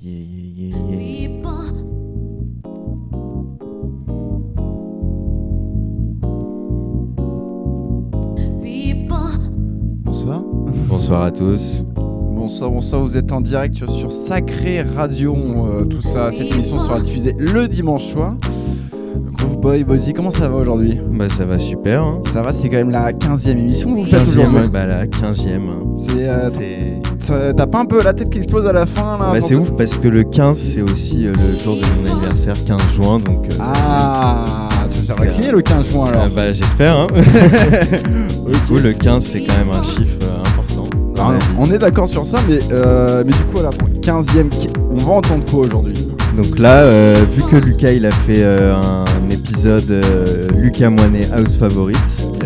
yeah, yeah, yeah, yeah. Bonsoir. Bonsoir à tous. Bonsoir, bonsoir. Vous êtes en direct sur, sur Sacré Radio. euh, tout ça, cette émission sera diffusée le dimanche soir. Groove Boy, Bozzy, comment ça va aujourd'hui? Bah ça va super. Hein. Ça va, c'est quand même la 15e émission que vous faites 15e, aujourd'hui. bah la 15e. hein. C'est, euh, C'est t'as t'as pas un peu la tête qui explose à la fin là bah, c'est ce- ouf parce que le 15 c'est aussi euh, le jour de mon anniversaire, 15 juin. Donc, euh, Ah, tu vas vacciner le 15 juin alors. euh, bah j'espère. Hein. Du coup le 15 c'est quand même un chiffre euh, important. Alors, vie. on est d'accord sur ça, mais, euh, mais du coup, 15e, qui- on va entendre quoi aujourd'hui? Donc là, euh, vu que Lucas il a fait euh, un épisode euh, Lucas Moinet House Favorite,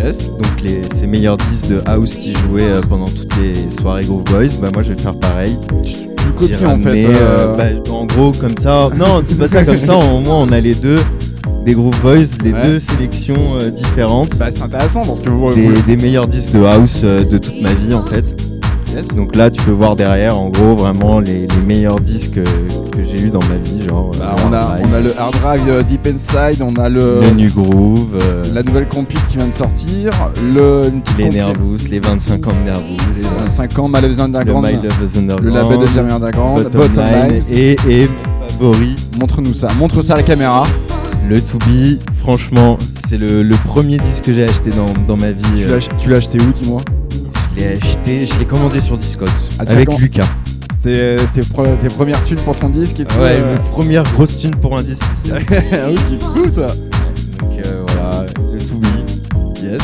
Yes. donc les, ses meilleurs disques de House qui jouaient euh, pendant toutes les soirées Groove Boys, bah moi je vais faire pareil. Tu, tu copies en fait. euh, euh, bah, en gros, comme ça. Non, c'est pas ça, comme ça, au moins on a les deux, des Groove Boys, les Ouais. deux sélections euh, différentes. bah, c'est intéressant parce que vous. Des, vous- des meilleurs disques de house euh, de toute ma vie en fait. Donc là tu peux voir derrière en gros vraiment les, les meilleurs disques que j'ai eu dans ma vie. Genre euh, Bah, on, a, on a le Hard Drive euh, Deep Inside, on a le, le New Groove, euh, la nouvelle compil qui vient de sortir, le, les Nervous, les 25 ans de Nervous, les euh, 25 ans, My Love is le Underground, My Love is Underground, le label de Jeremy Underground, Bottom, Bottom Line, et, et mon favori, Montre-nous ça, montre ça à la caméra. Le To Be, franchement, c'est le, le premier disque que j'ai acheté dans, dans ma vie. Tu l'as acheté où, dis-moi? L'ai acheté, je l'ai commandé sur Discogs Ah, avec Lucas. C'était tes, pre- tes premières thunes pour ton disque et tout Ouais, euh. ma première grosse thune pour un disque, c'est ah oui, qui cool ça Donc euh, voilà, le To Be. Yes.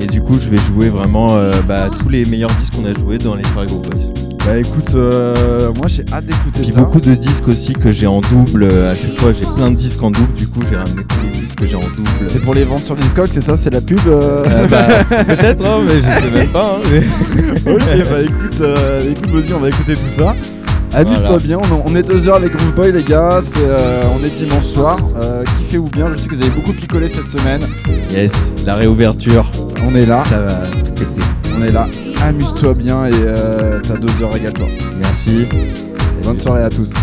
Et du coup, je vais jouer vraiment euh, bah, tous les meilleurs disques qu'on a joués dans les soirées Groove Boys. Bah écoute, euh, moi j'ai hâte d'écouter Puis ça. beaucoup de disques aussi que j'ai en double. euh, À chaque fois, j'ai plein de disques en double. Du coup, j'ai ramené tous les disques que j'ai en double. C'est pour les ventes sur Discog, c'est ça, c'est la pub euh Euh, bah, peut-être, hein, mais je sais même pas. hein, mais- Ok, bah écoute, euh, écoute, vas-y, on va écouter tout ça. Amuse-toi Voilà. bien, on, est deux heures avec Groove Boy, les gars. euh, on est dimanche soir. Euh, kiffez ou bien, je sais que vous avez beaucoup picolé cette semaine. Yes, la réouverture. On est là, Ça va tout péter. On est là. Amuse-toi bien et euh, t'as deux heures, régale-toi. Merci. Bonne soirée à tous.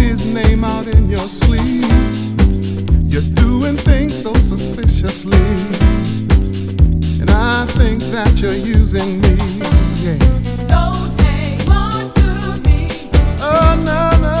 his name out in your sleep. You're doing things so suspiciously. And I think that you're using me. Yeah. Don't hang on to me. Oh, no, no.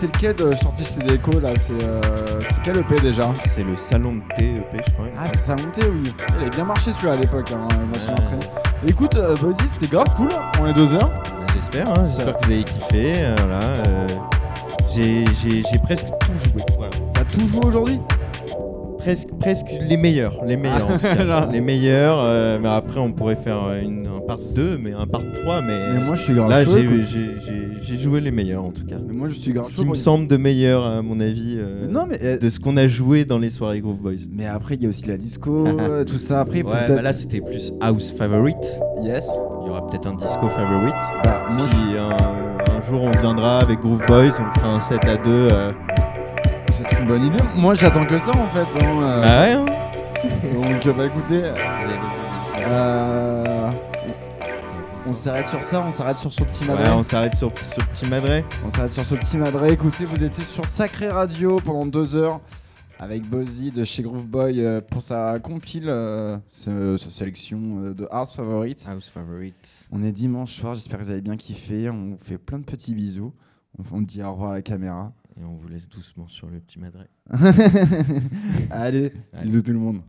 C'est lequel de sorti chez Deco là C'est euh, quel EP déjà C'est le salon de thé EP, je crois. Ah, c'est ça monté, oui. Il avait bien marché celui-là à l'époque, hein, dans son Ouais. Écoute, euh, vas-y, c'était grave cool. On est deux heures. J'espère, hein, j'espère que vous avez kiffé. euh, voilà, euh, j'ai presque tout joué. Voilà. T'as tout joué aujourd'hui Presque, presque les meilleurs, les meilleurs en. Là. les meilleurs. euh, mais après, on pourrait faire une, un part 2, mais un part 3. Mais, Mais moi, je suis grave là, j'ai joué les meilleurs en tout cas. Moi, je suis grave Ce qui me semble de meilleur, à mon avis, euh, Non, mais, euh, de ce qu'on a joué dans les soirées Groove Boys. mais après, il y a aussi la disco, tout ça. Après, Ouais, bah là, c'était plus House Favorite. Yes. Il y aura peut-être un disco favorite. Bah, moi, je- Puis un, un jour, on viendra avec Groove Boys, on fera un set à deux. euh, c'est une bonne idée. Moi, j'attends que ça en fait. hein, euh, Ah ouais, hein Donc, bah écoutez, euh, on s'arrête sur ça, on s'arrête sur ce petit Ouais, madré. on s'arrête sur, sur Petit Madré. On s'arrête sur ce petit madré. Écoutez, vous étiez sur Sacré Radio pendant deux heures avec Buzzy de chez Grooveboy euh, pour sa compile, euh, sa, sa sélection euh, de House Favorite. House Favorite. On est dimanche soir, j'espère que vous avez bien kiffé. On vous fait plein de petits bisous. On on dit au revoir à la caméra. Et on vous laisse doucement sur le Petit Madré. Allez, Allez. bisous tout le monde.